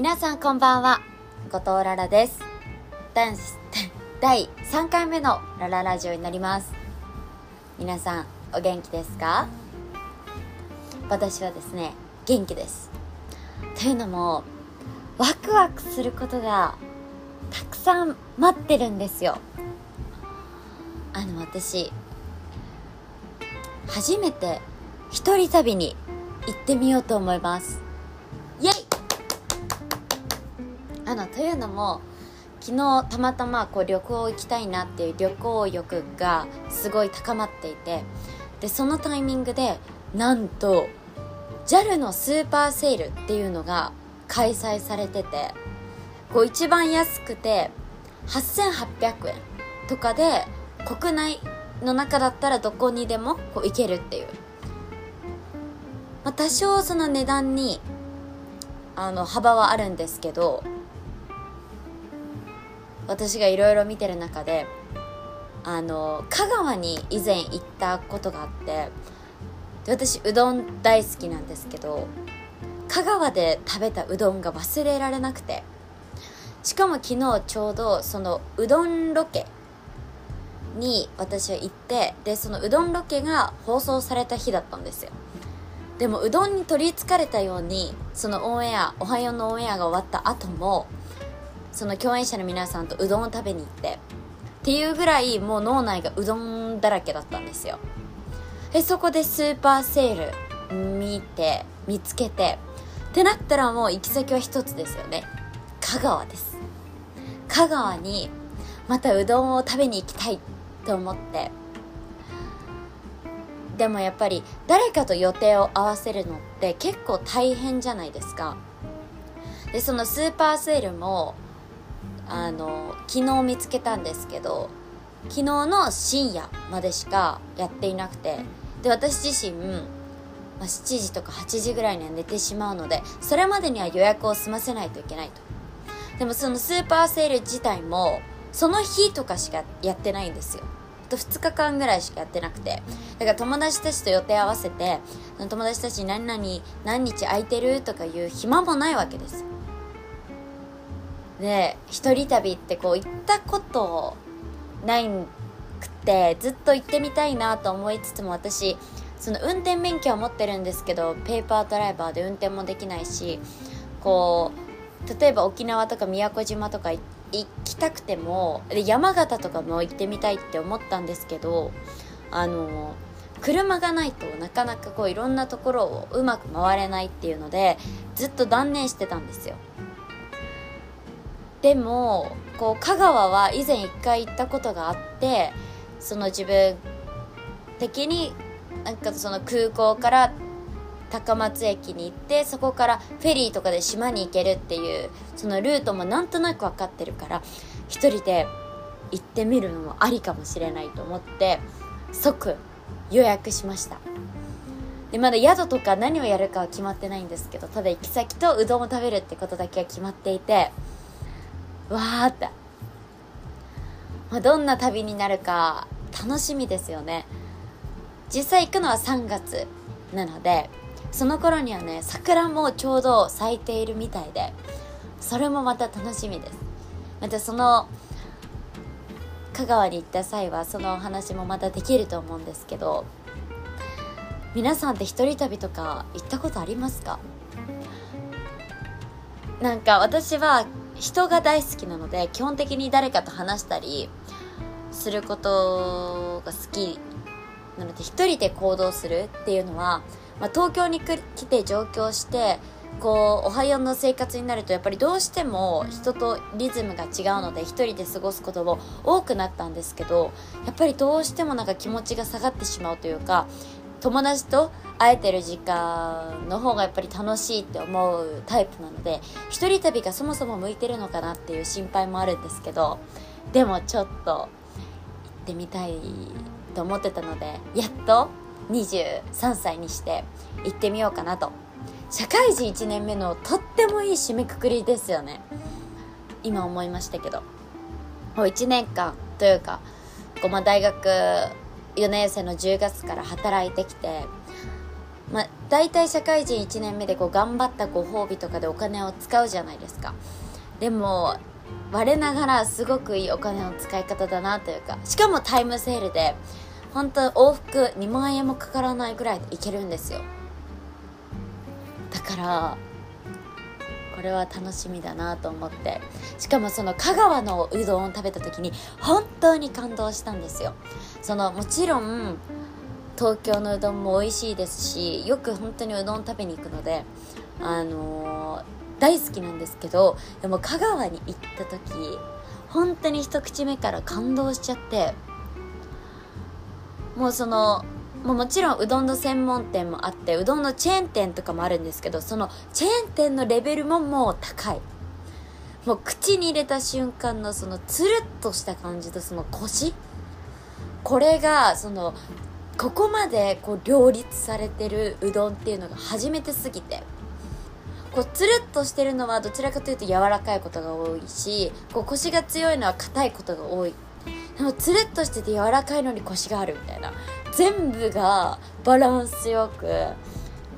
皆さんこんばんは。後藤ララです。男子 第3回目のラララジオになります。皆さんお元気ですか？私はですね元気です。というのもワクワクすることがたくさん待ってるんですよ。あの私初めて一人旅に行ってみようと思います。あのというのも昨日たまたまこう旅行行きたいなっていう旅行欲がすごい高まっていてでそのタイミングでなんと JAL のスーパーセールっていうのが開催されててこう一番安くて8800円とかで国内の中だったらどこにでもこう行けるっていう、まあ、多少その値段にあの幅はあるんですけど私がいろいろ見てる中であの香川に以前行ったことがあってで私うどん大好きなんですけど香川で食べたうどんが忘れられなくてしかも昨日ちょうどそのうどんロケに私は行ってでそのうどんロケが放送された日だったんですよ。でもうどんに取りつかれたようにそのオンエア「おはよう」のオンエアが終わった後もその共演者の皆さんとうどんを食べに行ってっていうぐらいもう脳内がうどんだらけだったんですよ。でそこでスーパーセール見て見つけてってなったらもう行き先は一つですよね。香川です。香川にまたうどんを食べに行きたいと思って。でもやっぱり誰かと予定を合わせるのって結構大変じゃないですか。でそのスーパーセールもあの昨日見つけたんですけど昨日の深夜までしかやっていなくてで私自身、まあ、7時とか8時ぐらいには寝てしまうのでそれまでには予約を済ませないといけないと。でもそのスーパーセール自体もその日とかしかやってないんですよ。と2日間ぐらいしかやってなくて。だから友達たちと予定合わせて友達たちに何々何日空いてるとかいう暇もないわけですで一人旅ってこう行ったことないくてずっと行ってみたいなと思いつつも私その運転免許は持ってるんですけどペーパードライバーで運転もできないしこう例えば沖縄とか宮古島とか行きたくてもで山形とかも行ってみたいって思ったんですけどあの車がないとなかなかこういろんなところをうまく回れないっていうのでずっと断念してたんですよ。でもこう香川は以前一回行ったことがあってその自分的になんかその空港から高松駅に行ってそこからフェリーとかで島に行けるっていうそのルートもなんとなく分かってるから一人で行ってみるのもありかもしれないと思って即予約しました。でまだ宿とか何をやるかは決まってないんですけどただ行き先とうどんを食べるってことだけは決まっていてわーって、まあ、どんな旅になるか楽しみですよね。実際行くのは3月なのでその頃にはね桜もちょうど咲いているみたいでそれもまた楽しみです。またその香川に行った際はそのお話もまたできると思うんですけど皆さんって一人旅とか行ったことありますか？なんか私は人が大好きなので基本的に誰かと話したりすることが好きなので一人で行動するっていうのは、まあ、東京に来て上京してこうおはようの生活になるとやっぱりどうしても人とリズムが違うので一人で過ごすことも多くなったんですけどやっぱりどうしてもなんか気持ちが下がってしまうというか友達と会えてる時間の方がやっぱり楽しいって思うタイプなので一人旅がそもそも向いてるのかなっていう心配もあるんですけどでもちょっと行ってみたいと思ってたのでやっと23歳にして行ってみようかなと。社会人1年目のとってもいい締めくくりですよね。今思いましたけど。もう1年間というかこうまあ大学4年生の10月から働いてきてまあ、大体社会人1年目でこう頑張ったご褒美とかでお金を使うじゃないですか。でも我ながらすごくいいお金の使い方だなというかしかもタイムセールで本当往復2万円もかからないぐらいで行けるんですよ。だからこれは楽しみだなと思って。しかもその香川のうどんを食べた時に本当に感動したんですよ。そのもちろん東京のうどんも美味しいですしよく本当にうどん食べに行くのであのー、大好きなんですけどでも香川に行った時本当に一口目から感動しちゃって。もうそのもうもちろんうどんの専門店もあってうどんのチェーン店とかもあるんですけどそのチェーン店のレベルももう高い。もう口に入れた瞬間のそのつるっとした感じとそのコシ。これがそのここまでこう両立されてるうどんっていうのが初めてすぎて。こうつるっとしてるのはどちらかというと柔らかいことが多いしこうコシが強いのは硬いことが多い。でもつるっとしてて柔らかいのにコシがあるみたいな。全部がバランスよく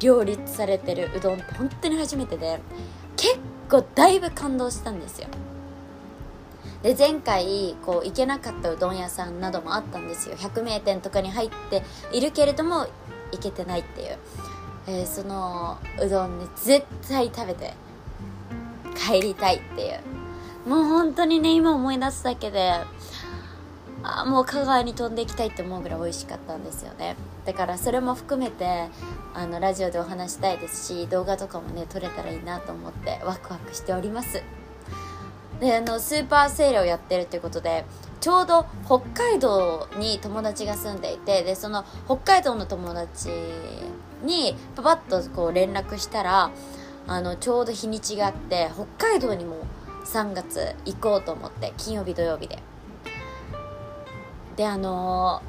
両立されてるうどんって本当に初めてで結構だいぶ感動したんですよ。で前回こう行けなかったうどん屋さんなどもあったんですよ。百名店とかに入っているけれども行けてないっていう、えー、そのうどんね絶対食べて帰りたいっていう。もう本当にね今思い出すだけであもう香川に飛んでいきたいって思うぐらい美味しかったんですよね。だからそれも含めてあのラジオでお話したいですし動画とかもね撮れたらいいなと思ってワクワクしております。であのスーパーセールをやってるということでちょうど北海道に友達が住んでいてでその北海道の友達にパパッとこう連絡したらあのちょうど日にちがあって北海道にも3月行こうと思って金曜日土曜日で。であの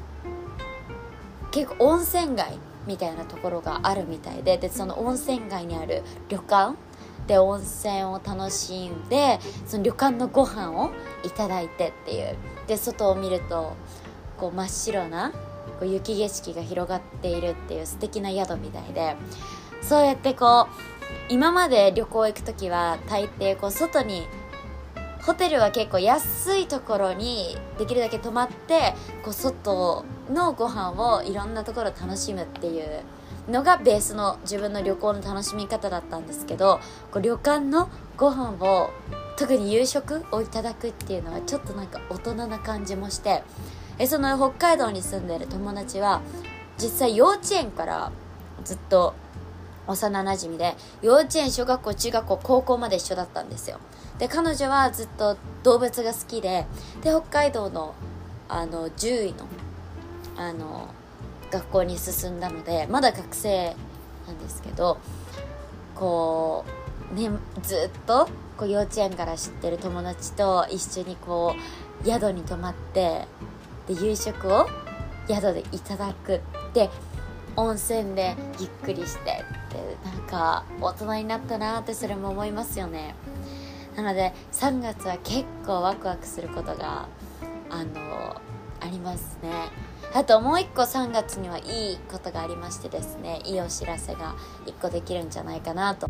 ー、結構温泉街みたいなところがあるみたいででその温泉街にある旅館で温泉を楽しんでその旅館のご飯をいただいてっていう。で外を見るとこう真っ白なこう雪景色が広がっているっていう素敵な宿みたいで。そうやってこう今まで旅行行く時は大抵こう外にホテルは結構安いところにできるだけ泊まってこう外のご飯をいろんなところ楽しむっていうのがベースの自分の旅行の楽しみ方だったんですけどこう旅館のご飯を特に夕食をいただくっていうのはちょっとなんか大人な感じもしてえその北海道に住んでる友達は実際幼稚園からずっと幼なじみで幼稚園小学校中学校高校まで一緒だったんですよ。で彼女はずっと動物が好きでで北海道のあの獣医のあの学校に進んだのでまだ学生なんですけどこうねずっとこう幼稚園から知ってる友達と一緒にこう宿に泊まってで夕食を宿でいただくで温泉でゆっくりしてってなんか大人になったなってそれも思いますよね。なので3月は結構ワクワクすることがあのありますねあともう一個3月にはいいことがありましてですねいいお知らせが1個できるんじゃないかなと。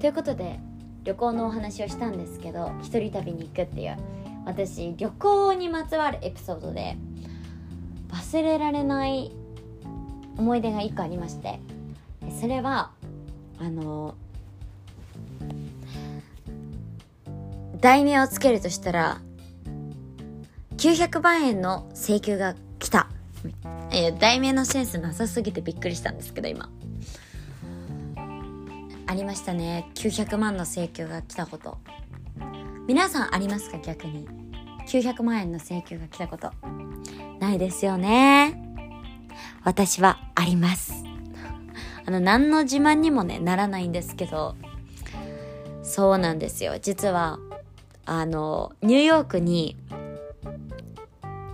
ということで旅行のお話をしたんですけど一人旅に行くっていう私旅行にまつわるエピソードで忘れられない思い出が1個ありましてそれはあの題名をつけるとしたら、900万円の請求が来た。え題名のセンスなさすぎてびっくりしたんですけど、今。ありましたね。900万の請求が来たこと。皆さんありますか？逆に。900万円の請求が来たこと。ないですよね。私はあります。あの、何の自慢にもね、ならないんですけど、そうなんですよ。実は、あの、ニューヨークに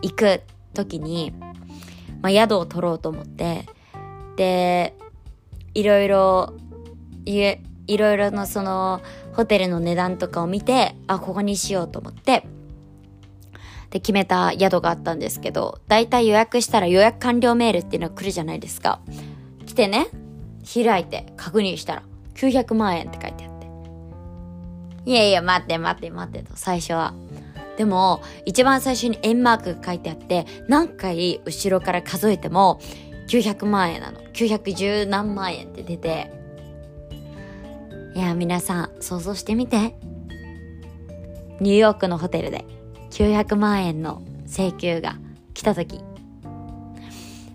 行く時に、まあ、宿を取ろうと思って、で、いろいろ、いいろいろのその、ホテルの値段とかを見て、あ、ここにしようと思って、で決めた宿があったんですけど、だいたい予約したら予約完了メールっていうのが来るじゃないですか。来てね、開いて確認したら900万円って書いてあって。いやいや、待って待って待ってと、最初は。でも、一番最初に円マークが書いてあって、何回後ろから数えても900万円なの。910何万円って出て、いや、皆さん、想像してみて。ニューヨークのホテルで900万円の請求が来た時。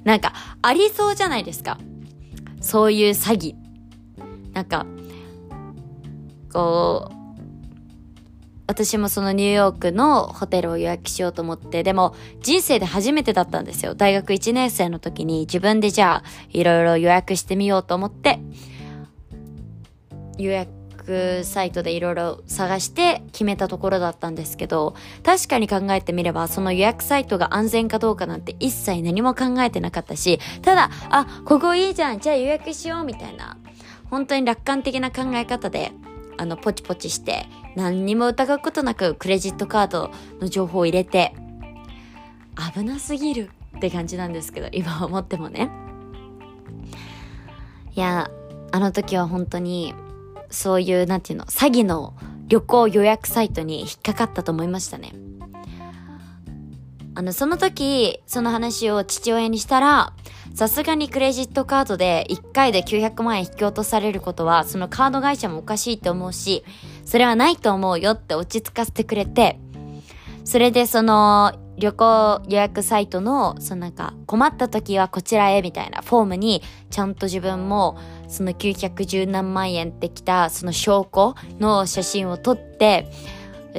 なんか、ありそうじゃないですか。そういう詐欺。なんか、こう、私もそのニューヨークのホテルを予約しようと思って、でも人生で初めてだったんですよ。大学1年生の時に自分でじゃあいろいろ予約してみようと思って、予約サイトでいろいろ探して決めたところだったんですけど、確かに考えてみれば、その予約サイトが安全かどうかなんて一切何も考えてなかったし、ただ、あ、ここいいじゃん、じゃあ予約しようみたいな、本当に楽観的な考え方で、あの、ポチポチして、何にも疑うことなくクレジットカードの情報を入れて、危なすぎるって感じなんですけど、今思ってもね。いや、あの時は本当に、そういう、なんていうの、詐欺の旅行予約サイトに引っかかったと思いましたね。あの、その時、その話を父親にしたら、さすがにクレジットカードで1回で900万円引き落とされることは、そのカード会社もおかしいと思うし、それはないと思うよって落ち着かせてくれて、それでその旅行予約サイトの、そのなんか困った時はこちらへみたいなフォームにちゃんと自分もその910何万円ってきたその証拠の写真を撮って、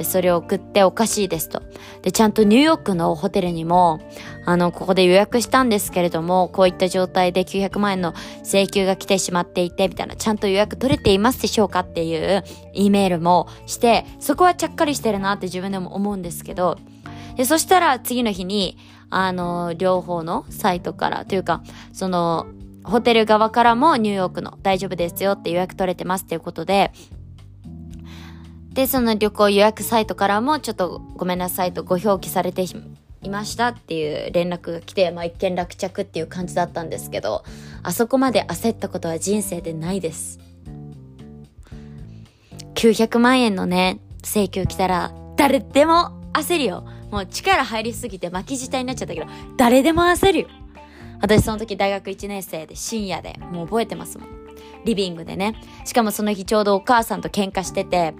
それを送っておかしいですと。で、ちゃんとニューヨークのホテルにも、あの、ここで予約したんですけれども、こういった状態で900万円の請求が来てしまっていて、みたいな、ちゃんと予約取れていますでしょうかっていう E メールもして、そこはちゃっかりしてるなって自分でも思うんですけど、で、そしたら次の日に、あの、両方のサイトから、というか、その、ホテル側からもニューヨークの大丈夫ですよって予約取れてますっていうことで、で、その旅行予約サイトからもちょっとごめんなさいとご表記されていましたっていう連絡が来て、まあ一見落着っていう感じだったんですけど、あそこまで焦ったことは人生でないです。900万円のね、請求来たら誰でも焦るよ。もう力入りすぎて巻き舌になっちゃったけど、誰でも焦るよ。私その時大学1年生で深夜でもう覚えてますもん。リビングでね。しかもその日ちょうどお母さんと喧嘩してて、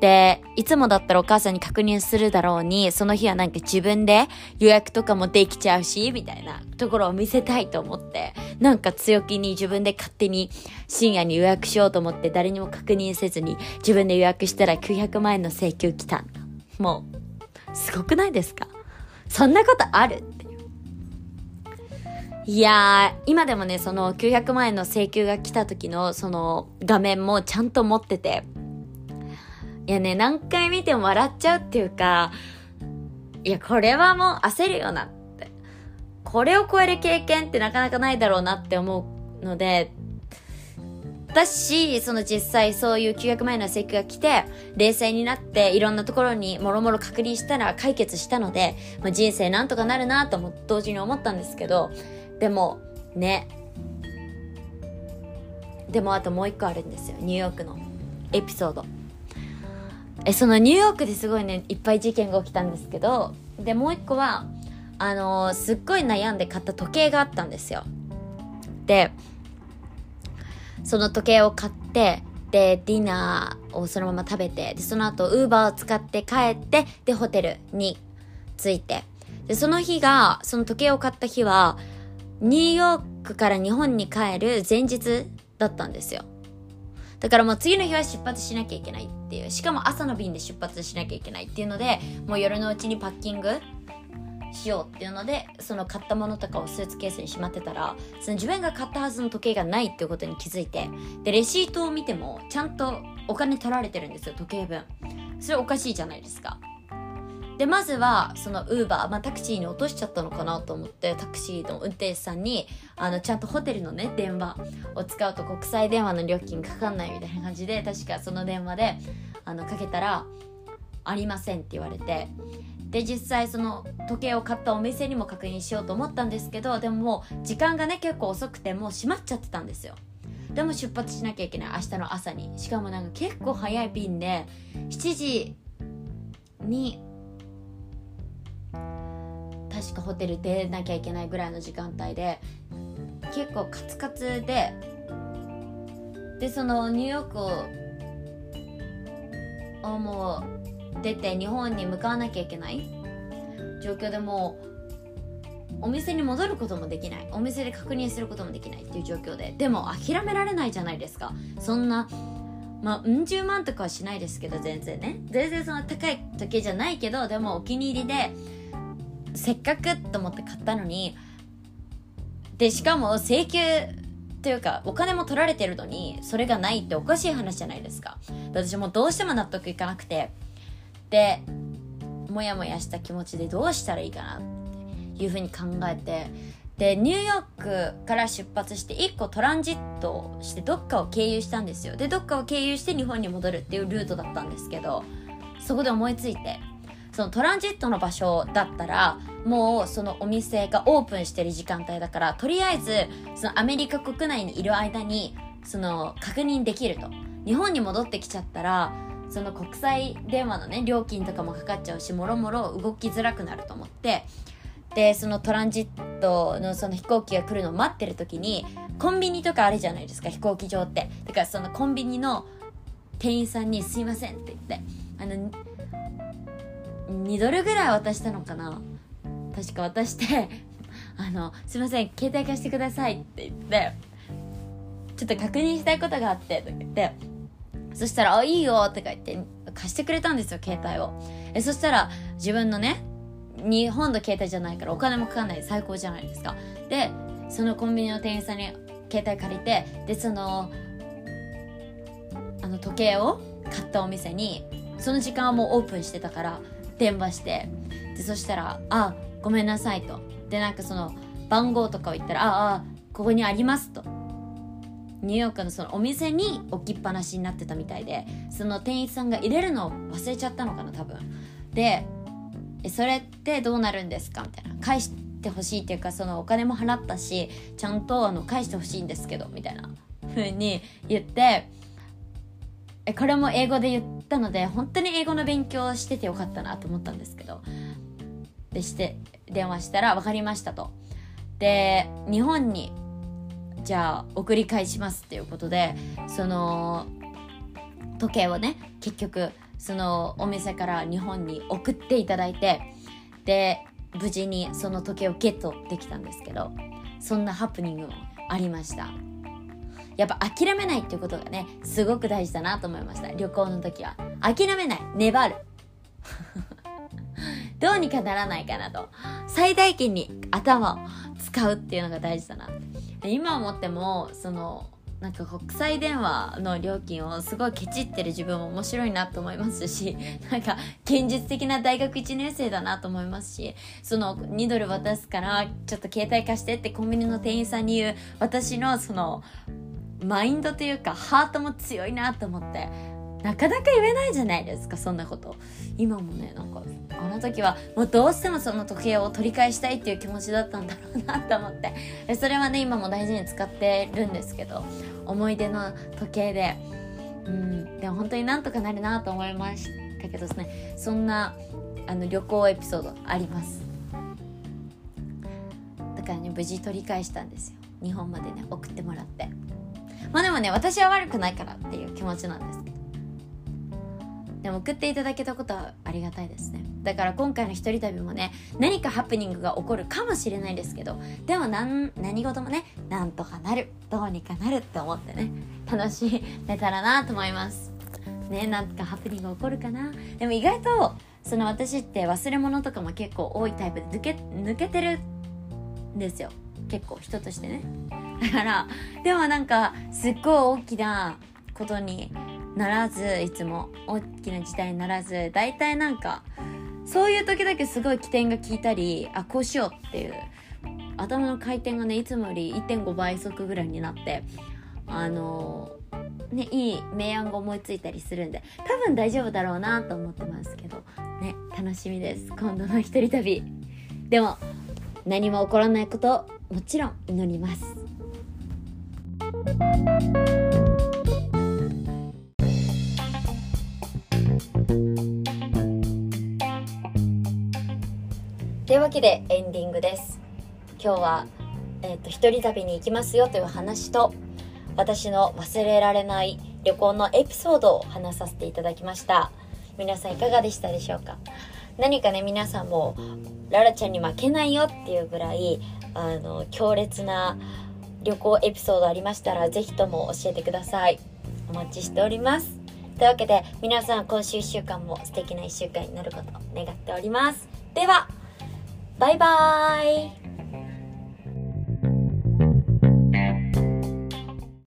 で、いつもだったらお母さんに確認するだろうに、その日はなんか自分で予約とかもできちゃうし、みたいなところを見せたいと思って、なんか強気に自分で勝手に深夜に予約しようと思って誰にも確認せずに自分で予約したら900万円の請求来たんだ。もう、すごくないですか？そんなことある？っていう。いやー、今でもね、その900万円の請求が来た時のその画面もちゃんと持ってて、いやね、何回見ても笑っちゃうっていうか、いや、これはもう焦るよなって。これを超える経験ってなかなかないだろうなって思うので、だし、その実際そういう900万円の請求が来て、冷静になっていろんなところにもろもろ確認したら解決したので、まあ、人生なんとかなるなとも同時に思ったんですけど、でも、ね。でもあともう一個あるんですよ。ニューヨークのエピソード。えそのニューヨークですごいねいっぱい事件が起きたんですけどでもう一個はあのー、すっごい悩んで買った時計があったんですよでその時計を買ってでディナーをそのまま食べてでその後ウーバーを使って帰ってでホテルに着いてでその日がその時計を買った日はニューヨークから日本に帰る前日だったんですよだからもう次の日は出発しなきゃいけないっていう。しかも朝の便で出発しなきゃいけないっていうので、もう夜のうちにパッキングしようっていうので、その買ったものとかをスーツケースにしまってたら、その自分が買ったはずの時計がないっていうことに気づいて、で、レシートを見ても、ちゃんとお金取られてるんですよ、時計分。それおかしいじゃないですか。でまずはそのウーバー、まあ、タクシーに落としちゃったのかなと思ってタクシーの運転手さんにあのちゃんとホテルのね電話を使うと国際電話の料金かかんないみたいな感じで確かその電話であのかけたら「ありません」って言われてで実際その時計を買ったお店にも確認しようと思ったんですけどでももう時間がね結構遅くてもう閉まっちゃってたんですよ。でも出発しなきゃいけない明日の朝に。しかもなんか結構早い便で7時に確かホテル出なきゃいけないぐらいの時間帯で結構カツカツででそのニューヨークをもう出て日本に向かわなきゃいけない。状況でもお店に戻ることもできない。お店で確認することもできないっていう状況で。でも諦められないじゃないですか。そんなまあうん十万とかはしないですけど全然ね。全然その高い時計じゃないけどでもお気に入りでせっかくと思って買ったのにでしかも請求というかお金も取られてるのにそれがないっておかしい話じゃないですか。私もどうしても納得いかなくて。でモヤモヤした気持ちでどうしたらいいかなっていうふうに考えてでニューヨークから出発して1個トランジットしてどっかを経由したんですよ。でどっかを経由して日本に戻るっていうルートだったんですけどそこで思いついてそのトランジットの場所だったらもうそのお店がオープンしてる時間帯だからとりあえずそのアメリカ国内にいる間にその確認できると。日本に戻ってきちゃったらその国際電話のね料金とかもかかっちゃうしもろもろ動きづらくなると思ってでそのトランジットのその飛行機が来るのを待ってる時にコンビニとかあるじゃないですか飛行機場って。だからそのコンビニの店員さんに「すいません」って言ってあの2ドルぐらい渡したのかな。確か渡して「あのすいません携帯貸してください」って言って「ちょっと確認したいことがあって」とか言って。そしたら「あいいよ」とか言って貸してくれたんですよ携帯を。えそしたら自分のね日本の携帯じゃないからお金もかかんない最高じゃないですか。でそのコンビニの店員さんに携帯借りてでそのあの時計を買ったお店にその時間はもうオープンしてたから電話してでそしたら「あごめんなさい」と。でなんかその番号とかを言ったら「ああここにあります」と。ニューヨークのそのお店に置きっぱなしになってたみたいでその店員さんが入れるのを忘れちゃったのかな多分。でそれってどうなるんですか?みたいな返してほしいっていうかそのお金も払ったしちゃんとあの返してほしいんですけどみたいな風に言ってえこれも英語で言ったので本当に英語の勉強しててよかったなと思ったんですけどでして電話したら分かりましたと。で日本にじゃあ送り返しますっていうことでその時計をね結局そのお店から日本に送っていただいてで無事にその時計をゲットできたんですけどそんなハプニングもありました。やっぱ諦めないっていうことがねすごく大事だなと思いました。旅行の時は。諦めない。粘る。どうにかならないかなと。最大限に頭を使うっていうのが大事だな。今思ってもそのなんか国際電話の料金をすごいケチってる自分も面白いなと思いますしなんか現実的な大学1年生だなと思いますしその2ドル渡すからちょっと携帯貸してってコンビニの店員さんに言う私のそのマインドというかハートも強いなと思ってなかなか言えないじゃないですかそんなこと。今もねなんかあの時はもうどうしてもその時計を取り返したいっていう気持ちだったんだろうなと思って。それはね今も大事に使ってるんですけど思い出の時計で。うんでも本当になんとかなるなと思いましたけどですね。そんなあの旅行エピソードあります。だからね無事取り返したんですよ。日本までね送ってもらって。まあでもね私は悪くないからっていう気持ちなんです。けどでも送っていただけたことはありがたいですね。だから今回の一人旅もね何かハプニングが起こるかもしれないですけどでも何何事もねなんとかなるどうにかなるって思ってね楽しめたらなと思います。ねなんかハプニング起こるかな。でも意外とその私って忘れ物とかも結構多いタイプで抜け抜けてるんですよ。結構人としてね。だからでもなんかすっごい大きなことにならずいつも大きな事態にならず大体なんかそういう時だけすごい起点が効いたりあこうしようっていう頭の回転がねいつもより1.5倍速ぐらいになってあのねいい明暗が思いついたりするんで多分大丈夫だろうなと思ってますけどね楽しみです。今度の一人旅。でも何も起こらないことをもちろん祈ります。というわけでエンディングです。今日は、えーと、一人旅に行きますよという話と私の忘れられない旅行のエピソードを話させていただきました。皆さんいかがでしたでしょうか？何かね皆さんもララちゃんに負けないよっていうぐらいあの強烈な旅行エピソードありましたら是非とも教えてください。お待ちしております。というわけで皆さん今週1週間も素敵な1週間になることを願っております。ではバイバーイ